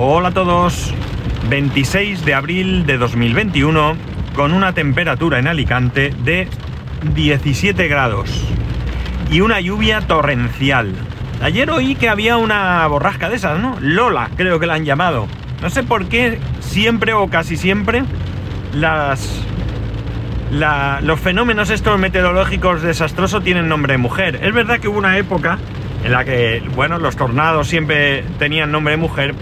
Hola a todos. 26 de abril de 2021 con una temperatura en Alicante de 17 grados y una lluvia torrencial. Ayer oí que había una borrasca de esas, ¿no? Lola, creo que la han llamado. No sé por qué siempre o casi siempre los fenómenos estos meteorológicos desastrosos tienen nombre de mujer. Es verdad que hubo una época en la que, bueno, los tornados siempre tenían nombre de mujer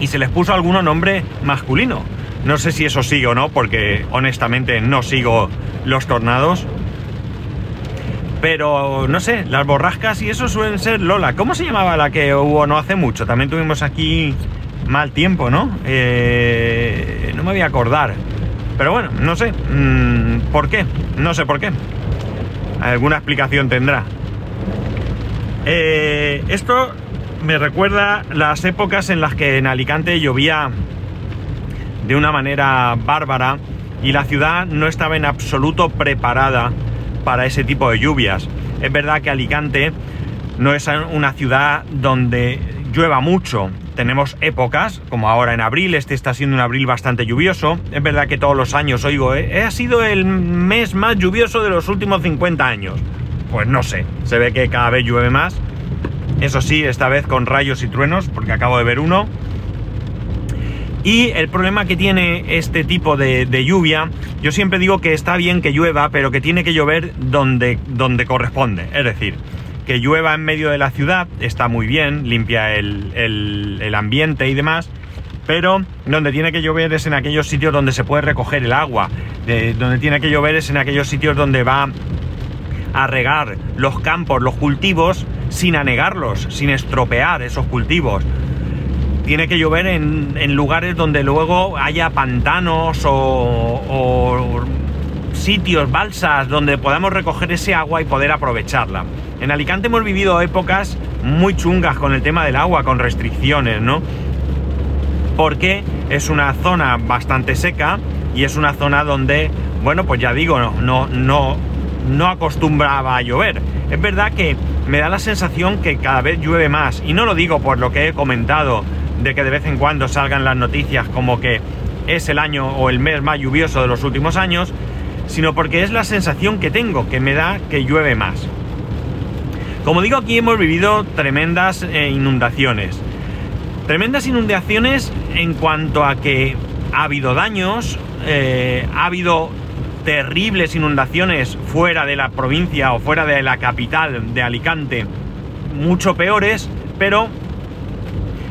y se les puso alguno nombre masculino. No sé si eso sigue o no, porque honestamente no sigo los tornados. Pero no sé, las borrascas y eso suelen ser Lola. ¿Cómo se llamaba la que hubo no hace mucho? También tuvimos aquí mal tiempo, ¿no? Eh, no me voy a acordar. Pero bueno, no sé. Mm, ¿Por qué? No sé por qué. Alguna explicación tendrá. Eh, esto me recuerda las épocas en las que en Alicante llovía de una manera bárbara y la ciudad no estaba en absoluto preparada para ese tipo de lluvias. Es verdad que Alicante no es una ciudad donde llueva mucho. Tenemos épocas, como ahora en abril, este está siendo un abril bastante lluvioso. Es verdad que todos los años oigo, eh, ha sido el mes más lluvioso de los últimos 50 años. Pues no sé, se ve que cada vez llueve más. Eso sí, esta vez con rayos y truenos, porque acabo de ver uno. Y el problema que tiene este tipo de, lluvia, yo siempre digo que está bien que llueva, pero que tiene que llover donde, donde corresponde. Es decir, que llueva en medio de la ciudad está muy bien, limpia el, ambiente y demás, pero donde tiene que llover es en aquellos sitios donde se puede recoger el agua, donde tiene que llover es en aquellos sitios donde va a regar los campos, los cultivos, sin anegarlos, sin estropear esos cultivos. Tiene que llover en, lugares donde luego haya pantanos o sitios, balsas, donde podamos recoger ese agua y poder aprovecharla. En Alicante hemos vivido épocas muy chungas con el tema del agua, con restricciones, ¿no? Porque es una zona bastante seca y es una zona donde, bueno, pues ya digo, no, no, no, no acostumbraba a llover. Es verdad que me da la sensación que cada vez llueve más, y no lo digo por lo que he comentado, de que de vez en cuando salgan las noticias como que es el año o el mes más lluvioso de los últimos años, sino porque es la sensación que tengo, que me da que llueve más. Como digo, aquí hemos vivido tremendas eh, inundaciones. Tremendas inundaciones en cuanto a que ha habido daños, eh, ha habido terribles inundaciones fuera de la provincia o fuera de la capital de Alicante, mucho peores, pero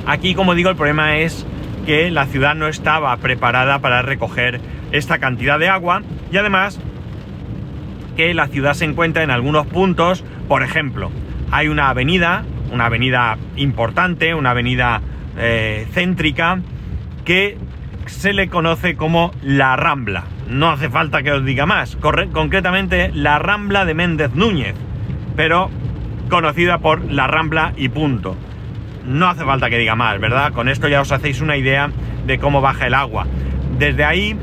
aquí, como digo, el problema es que la ciudad no estaba preparada para recoger esta cantidad de agua y además que la ciudad se encuentra en algunos puntos, por ejemplo, hay una avenida, una avenida importante, una avenida eh, céntrica, que se le conoce como la Rambla. No hace falta que os diga más. concretamente, la Rambla de Méndez Núñez. Pero conocida por la Rambla y punto. No hace falta que diga más, ¿verdad? Con esto ya os hacéis una idea de cómo baja el agua. Desde ahí,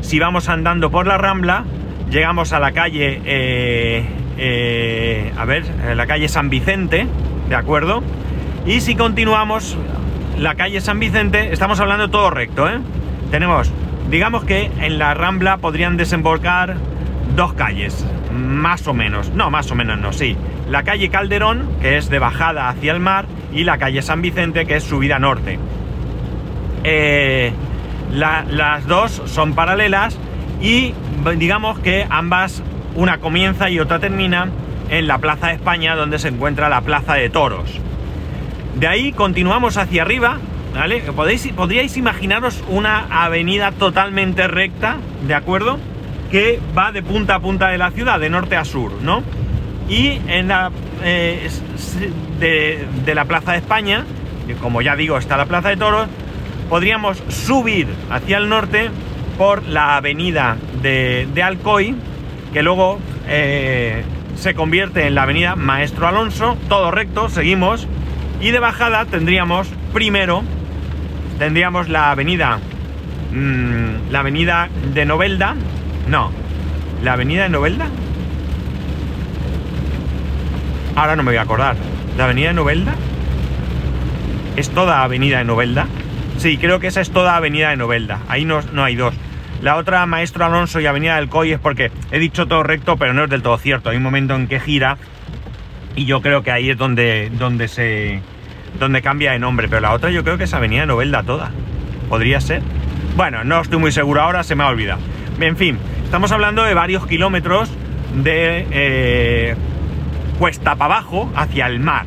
si vamos andando por la Rambla, llegamos a la calle eh, eh, a ver, la calle San Vicente, ¿de acuerdo? Y si continuamos la calle San Vicente, estamos hablando todo recto, ¿eh? Tenemos, digamos que en la Rambla podrían desembocar dos calles, más o menos, no, más o menos no, sí. La calle Calderón, que es de bajada hacia el mar, y la calle San Vicente, que es subida norte. Eh, las dos son paralelas y digamos que ambas una comienza y otra termina en la Plaza de España, donde se encuentra la Plaza de Toros. De ahí continuamos hacia arriba, ¿Podéis, podríais imaginaros una avenida totalmente recta, ¿de acuerdo? Que va de punta a punta de la ciudad, de norte a sur, ¿no? Y en la, eh, de, la Plaza de España, como ya digo está la Plaza de Toros, podríamos subir hacia el norte por la avenida de, de Alcoy, que luego eh, se convierte en la avenida Maestro Alonso, todo recto, seguimos, y de bajada tendríamos primero, tendríamos la avenida, mm, la avenida de Novelda, no, la avenida de Novelda, ahora no me voy a acordar, la avenida de Novelda, es toda Avenida de Novelda. Sí, creo que esa es toda Avenida de Novelda. Ahí no, no hay dos. La otra, Maestro Alonso y Avenida del Coy, es porque he dicho todo recto, pero no es del todo cierto. Hay un momento en que gira y yo creo que ahí es donde, donde se donde cambia de nombre. Pero la otra yo creo que es Avenida Novelda toda. ¿Podría ser? Bueno, no estoy muy seguro ahora, se me ha olvidado. En fin, estamos hablando de varios kilómetros de eh, cuesta para abajo hacia el mar.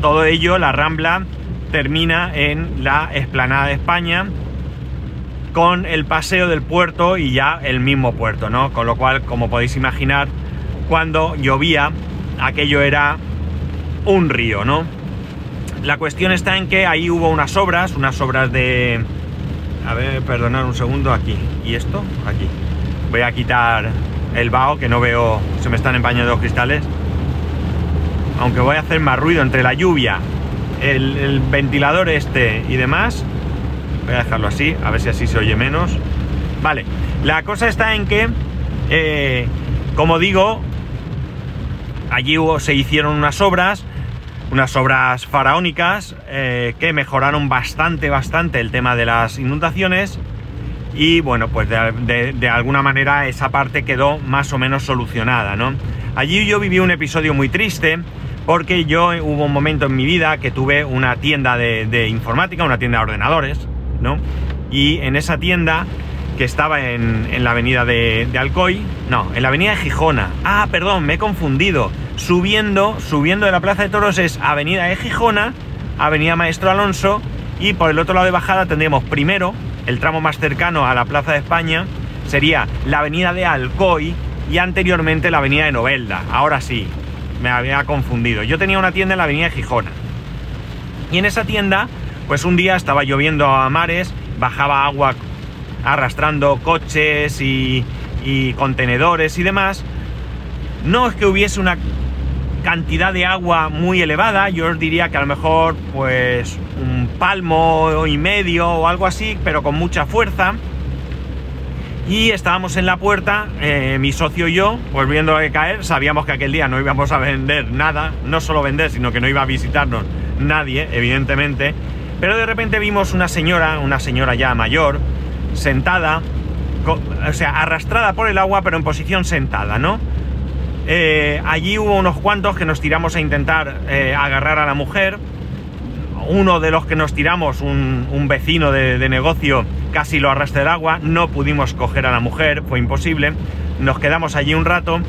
Todo ello, la Rambla termina en la Esplanada de España con el paseo del puerto y ya el mismo puerto, ¿no? Con lo cual, como podéis imaginar, cuando llovía, aquello era un río, ¿no? La cuestión está en que ahí hubo unas obras, unas obras de... A ver, perdonad un segundo, aquí. ¿Y esto? Aquí. Voy a quitar el vaho, que no veo... Se me están empañando los cristales. Aunque voy a hacer más ruido entre la lluvia, el, ventilador este y demás, Voy a dejarlo así, a ver si así se oye menos. Vale, la cosa está en que, eh, como digo, allí se hicieron unas obras, unas obras faraónicas eh, que mejoraron bastante, bastante el tema de las inundaciones. Y bueno, pues de, alguna manera esa parte quedó más o menos solucionada, ¿no? Allí yo viví un episodio muy triste porque yo hubo un momento en mi vida que tuve una tienda de informática, una tienda de ordenadores, y en esa tienda que estaba en, la avenida de, Alcoy, no, en la avenida de Gijona. Ah, perdón, me he confundido. Subiendo, subiendo de la Plaza de Toros es avenida de Gijona, avenida Maestro Alonso, y por el otro lado de bajada tendríamos primero, el tramo más cercano a la Plaza de España, sería la avenida de Alcoy y anteriormente la avenida de Novelda. Ahora sí, me había confundido. Yo tenía una tienda en la avenida de Gijona. Y en esa tienda pues un día estaba lloviendo a mares, bajaba agua arrastrando coches y, contenedores y demás. No es que hubiese una cantidad de agua muy elevada, yo os diría que a lo mejor pues un palmo y medio o algo así, pero con mucha fuerza. Y estábamos en la puerta, eh, mi socio y yo, pues viendo caer, sabíamos que aquel día no íbamos a vender nada, no solo vender, sino que no iba a visitarnos nadie, evidentemente. Pero de repente vimos una señora, una señora ya mayor, sentada, o sea, arrastrada por el agua, pero en posición sentada, ¿no? Eh, allí hubo unos cuantos que nos tiramos a intentar eh, agarrar a la mujer. Uno de los que nos tiramos, un, vecino de, negocio, casi lo arrastra el agua. No pudimos coger a la mujer, fue imposible. Nos quedamos allí un rato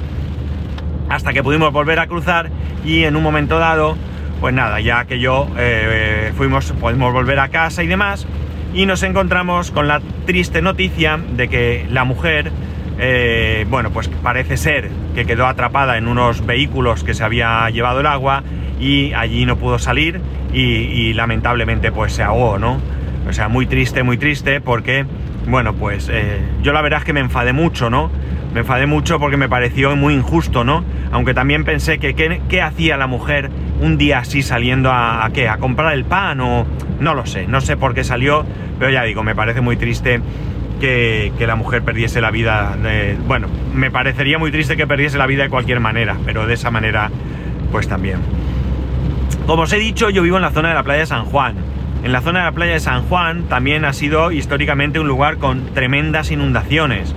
hasta que pudimos volver a cruzar y en un momento dado pues nada, ya que yo eh, fuimos, podemos volver a casa y demás, y nos encontramos con la triste noticia de que la mujer, bueno, pues parece ser que quedó atrapada en unos vehículos que se había llevado el agua y allí no pudo salir y, lamentablemente pues se ahogó, ¿no? O sea, muy triste, muy triste porque, bueno, pues eh, yo la verdad es que me enfadé mucho, ¿no? Me enfadé mucho porque me pareció muy injusto, ¿no? Aunque también pensé que qué hacía la mujer un día así saliendo a, qué, a comprar el pan o no lo sé, no sé por qué salió, pero ya digo, me parece muy triste que, la mujer perdiese la vida. De, bueno, me parecería muy triste que perdiese la vida de cualquier manera, pero de esa manera, pues también. Como os he dicho, yo vivo en la zona de la playa de San Juan. En la zona de la playa de San Juan también ha sido históricamente un lugar con tremendas inundaciones.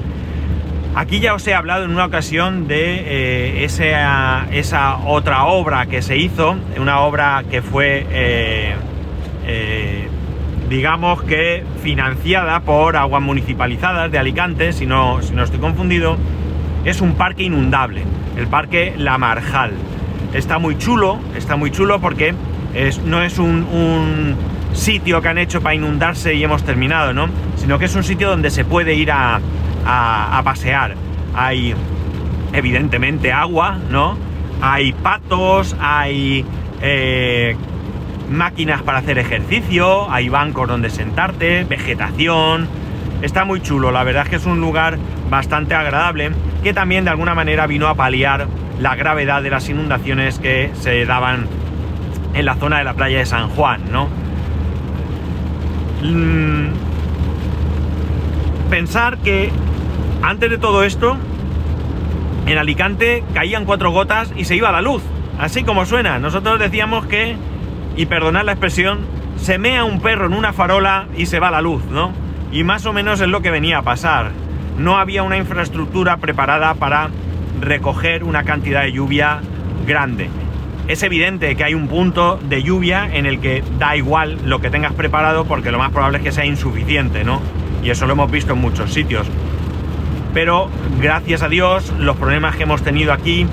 Aquí ya os he hablado en una ocasión de eh, esa, otra obra que se hizo, una obra que fue, eh, eh, digamos que financiada por aguas municipalizadas de Alicante, si no, si no estoy confundido, es un parque inundable, el parque La Marjal. Está muy chulo, está muy chulo porque no es un, un sitio que han hecho para inundarse y hemos terminado, ¿no? Sino que es un sitio donde se puede ir a, a, pasear. Hay evidentemente agua, ¿no? Hay patos, hay eh, máquinas para hacer ejercicio, hay bancos donde sentarte, vegetación. Está muy chulo, la verdad es que es un lugar bastante agradable que también de alguna manera vino a paliar la gravedad de las inundaciones que se daban en la zona de la playa de San Juan, ¿no? Mm, pensar que antes de todo esto, en Alicante caían cuatro gotas y se iba la luz. Así como suena. Nosotros decíamos que, y perdonad la expresión, se mea un perro en una farola y se va la luz, ¿no? Y más o menos es lo que venía a pasar. No había una infraestructura preparada para recoger una cantidad de lluvia grande. Es evidente que hay un punto de lluvia en el que da igual lo que tengas preparado porque lo más probable es que sea insuficiente, ¿no? Y eso lo hemos visto en muchos sitios. Pero gracias a Dios, los problemas que hemos tenido aquí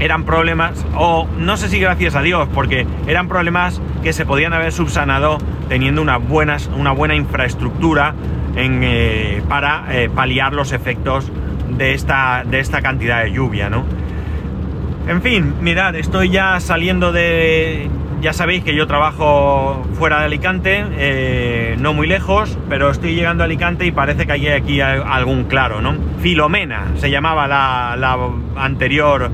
eran problemas, o no sé si gracias a Dios, porque eran problemas que se podían haber subsanado teniendo una buena, una buena infraestructura eh, para eh, paliar los efectos de esta, de esta cantidad de lluvia, ¿no? En fin, mirad, estoy ya saliendo de... Ya sabéis que yo trabajo fuera de Alicante, eh, no muy lejos, pero estoy llegando a Alicante y parece que hay aquí algún claro, ¿no? Filomena se llamaba la, la anterior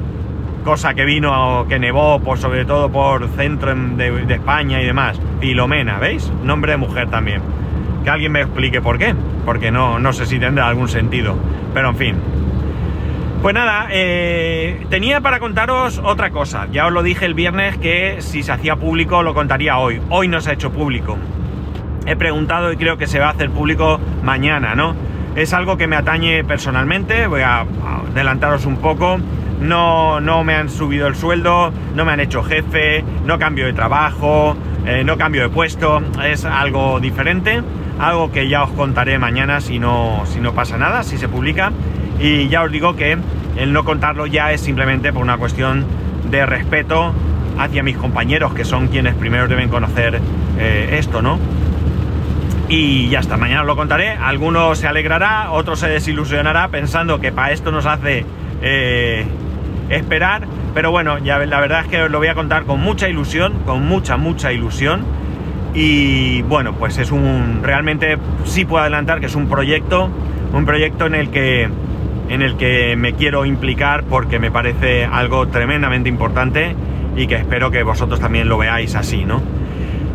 cosa que vino, que nevó, por, sobre todo por centro de, España y demás. Filomena, ¿veis? Nombre de mujer también. Que alguien me explique por qué, porque no, no sé si tendrá algún sentido. Pero en fin. Pues nada, eh, tenía para contaros otra cosa. Ya os lo dije el viernes que si se hacía público lo contaría hoy. Hoy no se ha hecho público. He preguntado y creo que se va a hacer público mañana, ¿no? Es algo que me atañe personalmente. Voy a adelantaros un poco no, no me han subido el sueldo, no me han hecho jefe, no cambio de trabajo, eh, no cambio de puesto, es algo diferente, algo que ya os contaré mañana si no, si no pasa nada, si se publica. Y ya os digo que el no contarlo ya es simplemente por una cuestión de respeto hacia mis compañeros, que son quienes primero deben conocer eh, esto, ¿no? Y ya está, mañana os lo contaré. Alguno se alegrará, otro se desilusionará pensando que para esto nos hace eh, esperar. Pero bueno, ya la verdad es que os lo voy a contar con mucha ilusión, con mucha, mucha ilusión. Y bueno, pues es un. Realmente sí puedo adelantar que es un proyecto. Un proyecto en el que. En el que me quiero implicar porque me parece algo tremendamente importante y que espero que vosotros también lo veáis así, ¿no?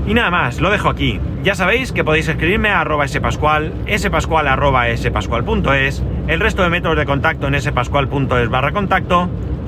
Y nada más, lo dejo aquí. Ya sabéis que podéis escribirme a arroba spascual, spascual arroba spascual.es, el resto de métodos de contacto en spascual.es barra contacto